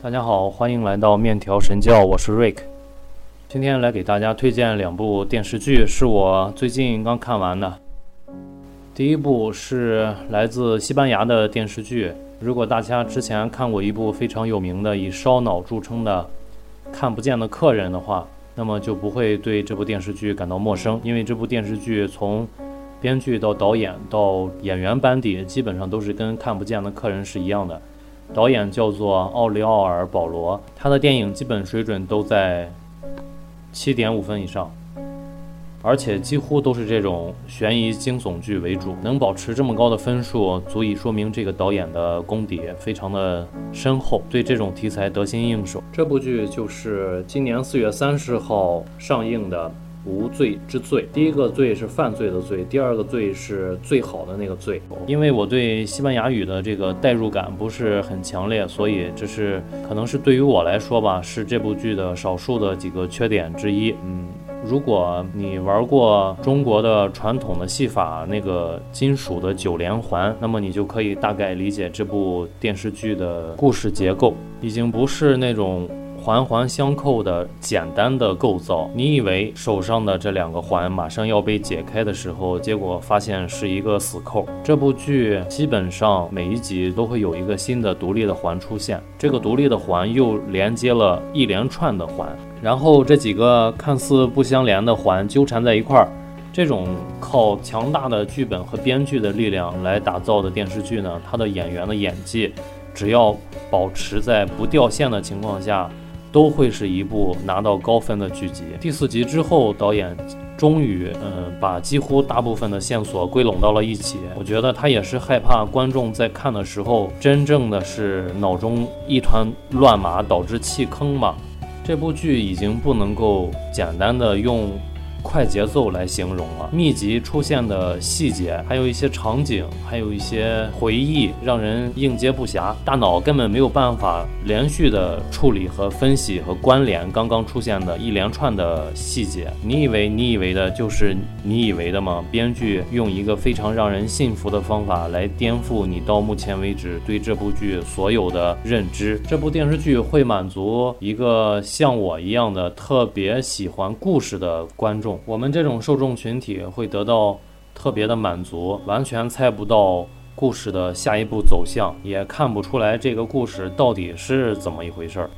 大家好，欢迎来到面条神教，我是 Rick。今天来给大家推荐两部电视剧，是我最近刚看完的。第一部是来自西班牙的电视剧，如果大家之前看过一部非常有名的以烧脑著称的《看不见的客人》的话，那么就不会对这部电视剧感到陌生，因为这部电视剧从编剧到导演到演员班底，基本上都是跟《看不见的客人》是一样的。导演叫做奥利奥尔·保罗，他的电影基本水准都在七点五分以上，而且几乎都是这种悬疑惊悚剧为主。能保持这么高的分数，足以说明这个导演的功底非常的深厚，对这种题材得心应手。这部剧就是今年四月三十号上映的。无罪之罪，第一个罪是犯罪的罪，第二个罪是最好的那个罪。因为我对西班牙语的这个代入感不是很强烈，所以这是可能是对于我来说吧，是这部剧的少数的几个缺点之一。嗯，如果你玩过中国的传统的戏法那个金属的九连环，那么你就可以大概理解这部电视剧的故事结构，已经不是那种。环环相扣的简单的构造，你以为手上的这两个环马上要被解开的时候，结果发现是一个死扣。这部剧基本上每一集都会有一个新的独立的环出现，这个独立的环又连接了一连串的环，然后这几个看似不相连的环纠缠在一块儿。这种靠强大的剧本和编剧的力量来打造的电视剧呢，它的演员的演技，只要保持在不掉线的情况下。都会是一部拿到高分的剧集。第四集之后，导演终于，嗯，把几乎大部分的线索归拢到了一起。我觉得他也是害怕观众在看的时候，真正的是脑中一团乱麻，导致弃坑嘛。这部剧已经不能够简单的用。快节奏来形容了，密集出现的细节，还有一些场景，还有一些回忆，让人应接不暇，大脑根本没有办法连续的处理和分析和关联刚刚出现的一连串的细节。你以为你以为的就是你以为的吗？编剧用一个非常让人信服的方法来颠覆你到目前为止对这部剧所有的认知。这部电视剧会满足一个像我一样的特别喜欢故事的观众。我们这种受众群体会得到特别的满足，完全猜不到故事的下一步走向，也看不出来这个故事到底是怎么一回事儿。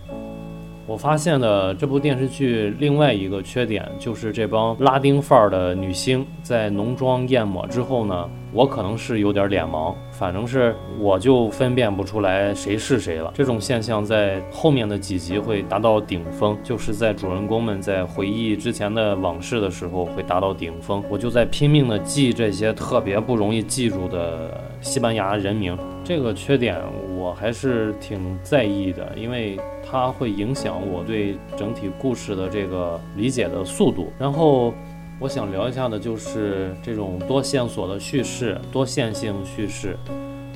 我发现的这部电视剧另外一个缺点就是这帮拉丁范儿的女星在浓妆艳抹之后呢，我可能是有点脸盲，反正是我就分辨不出来谁是谁了。这种现象在后面的几集会达到顶峰，就是在主人公们在回忆之前的往事的时候会达到顶峰。我就在拼命的记这些特别不容易记住的西班牙人名，这个缺点我还是挺在意的，因为。它会影响我对整体故事的这个理解的速度。然后，我想聊一下的就是这种多线索的叙事、多线性叙事。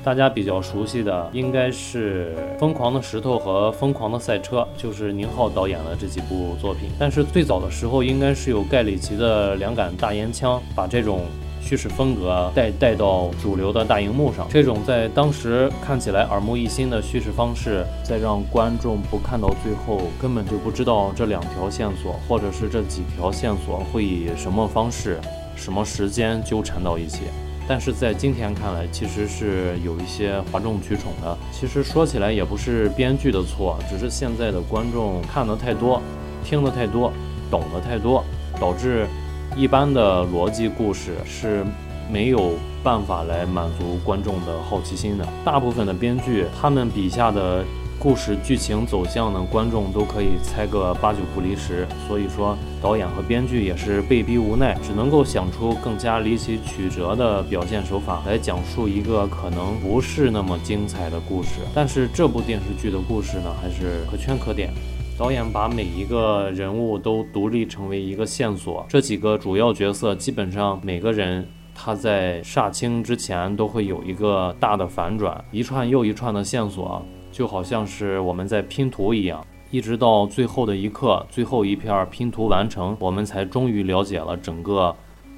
大家比较熟悉的应该是《疯狂的石头》和《疯狂的赛车》，就是宁浩导演的这几部作品。但是最早的时候，应该是有盖里奇的两杆大烟枪把这种。叙事风格带带到主流的大荧幕上，这种在当时看起来耳目一新的叙事方式，再让观众不看到最后，根本就不知道这两条线索，或者是这几条线索会以什么方式、什么时间纠缠到一起。但是在今天看来，其实是有一些哗众取宠的。其实说起来也不是编剧的错，只是现在的观众看的太多，听的太多，懂得太多，导致。一般的逻辑故事是没有办法来满足观众的好奇心的。大部分的编剧，他们笔下的故事剧情走向呢，观众都可以猜个八九不离十。所以说，导演和编剧也是被逼无奈，只能够想出更加离奇曲折的表现手法来讲述一个可能不是那么精彩的故事。但是这部电视剧的故事呢，还是可圈可点。导演把每一个人物都独立成为一个线索，这几个主要角色基本上每个人他在杀青之前都会有一个大的反转，一串又一串的线索，就好像是我们在拼图一样，一直到最后的一刻，最后一片拼图完成，我们才终于了解了整个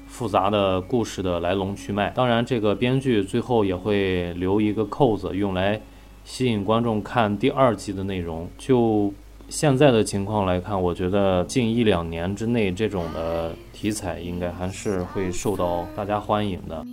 复杂的故事的来龙去脉。当然，这个编剧最后也会留一个扣子，用来。吸引观众看第二季的内容。就现在的情况来看，我觉得近一两年之内，这种的题材应该还是会受到大家欢迎的。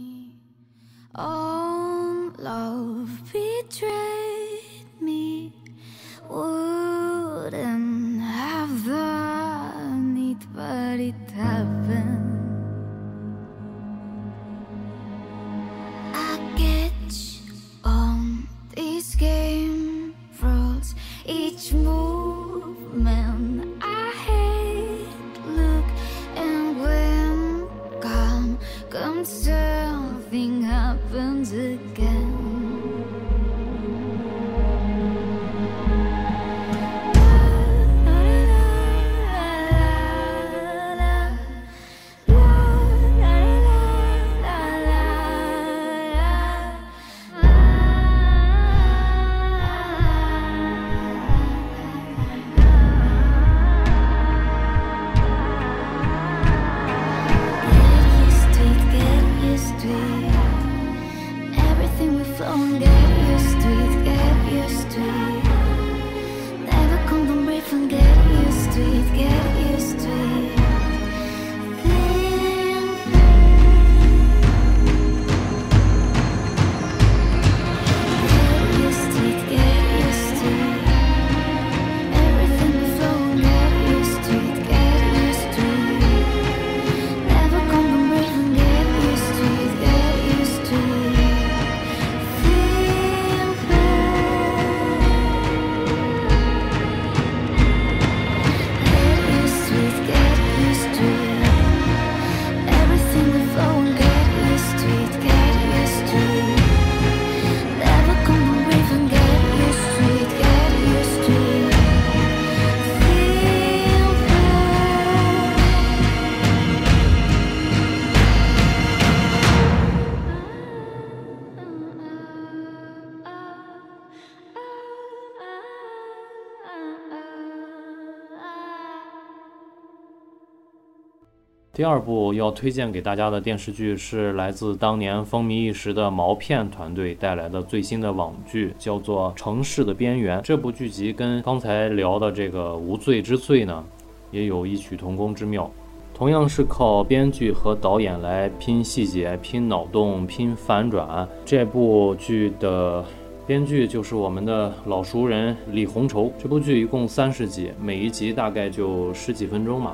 第二部要推荐给大家的电视剧是来自当年风靡一时的毛片团队带来的最新的网剧，叫做《城市的边缘》。这部剧集跟刚才聊的这个《无罪之罪》呢，也有异曲同工之妙。同样是靠编剧和导演来拼细节、拼脑洞、拼反转。这部剧的编剧就是我们的老熟人李红绸。这部剧一共三十集，每一集大概就十几分钟嘛。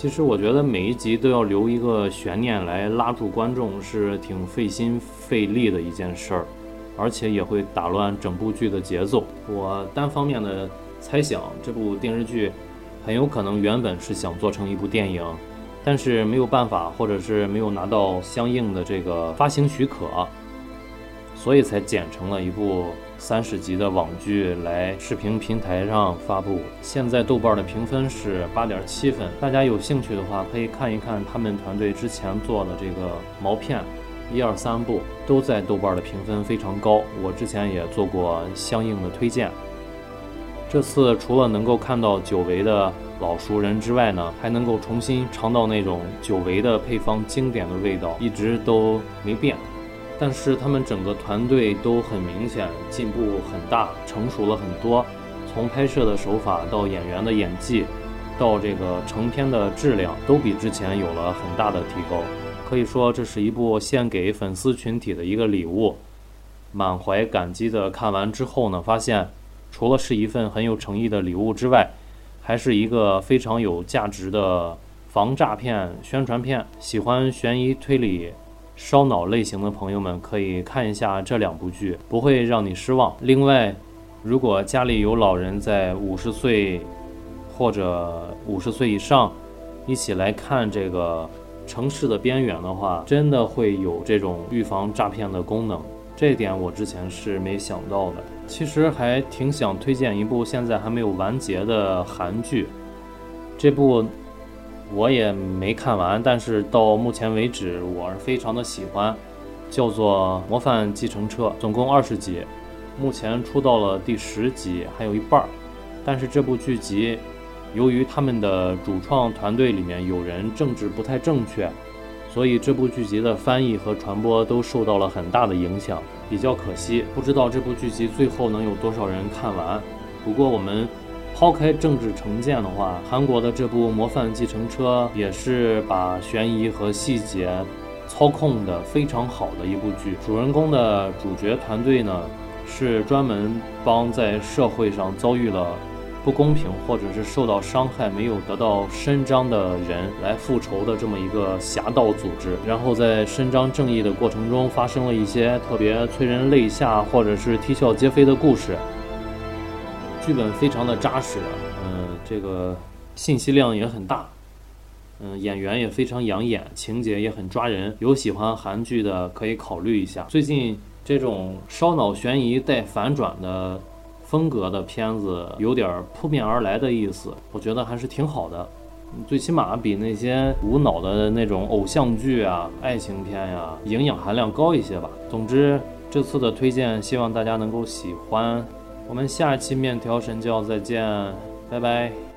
其实我觉得每一集都要留一个悬念来拉住观众，是挺费心费力的一件事儿，而且也会打乱整部剧的节奏。我单方面的猜想，这部电视剧很有可能原本是想做成一部电影，但是没有办法，或者是没有拿到相应的这个发行许可，所以才剪成了一部。三十集的网剧来视频平台上发布，现在豆瓣的评分是八点七分。大家有兴趣的话，可以看一看他们团队之前做的这个毛片，一二三部都在豆瓣的评分非常高。我之前也做过相应的推荐。这次除了能够看到久违的老熟人之外呢，还能够重新尝到那种久违的配方经典的味道，一直都没变。但是他们整个团队都很明显进步很大，成熟了很多。从拍摄的手法到演员的演技，到这个成片的质量，都比之前有了很大的提高。可以说，这是一部献给粉丝群体的一个礼物。满怀感激的看完之后呢，发现除了是一份很有诚意的礼物之外，还是一个非常有价值的防诈骗宣传片。喜欢悬疑推理。烧脑类型的朋友们可以看一下这两部剧，不会让你失望。另外，如果家里有老人在五十岁或者五十岁以上，一起来看这个《城市的边缘》的话，真的会有这种预防诈骗的功能。这点我之前是没想到的。其实还挺想推荐一部现在还没有完结的韩剧，这部。我也没看完，但是到目前为止，我是非常的喜欢，叫做《模范计程车》，总共二十集，目前出到了第十集，还有一半儿。但是这部剧集，由于他们的主创团队里面有人政治不太正确，所以这部剧集的翻译和传播都受到了很大的影响，比较可惜。不知道这部剧集最后能有多少人看完。不过我们抛开政治成见的话，韩国的这部《模范继承车》也是把悬疑和细节操控的非常好的一部剧。主人公的主角团队呢，是专门帮在社会上遭遇了。不公平，或者是受到伤害没有得到伸张的人来复仇的这么一个侠盗组织，然后在伸张正义的过程中发生了一些特别催人泪下或者是啼笑皆非的故事。剧本非常的扎实，嗯，这个信息量也很大，嗯，演员也非常养眼，情节也很抓人。有喜欢韩剧的可以考虑一下。最近这种烧脑悬疑带反转的。风格的片子有点扑面而来的意思，我觉得还是挺好的，最起码比那些无脑的那种偶像剧啊、爱情片呀，营养含量高一些吧。总之，这次的推荐希望大家能够喜欢。我们下期面条神教再见，拜拜。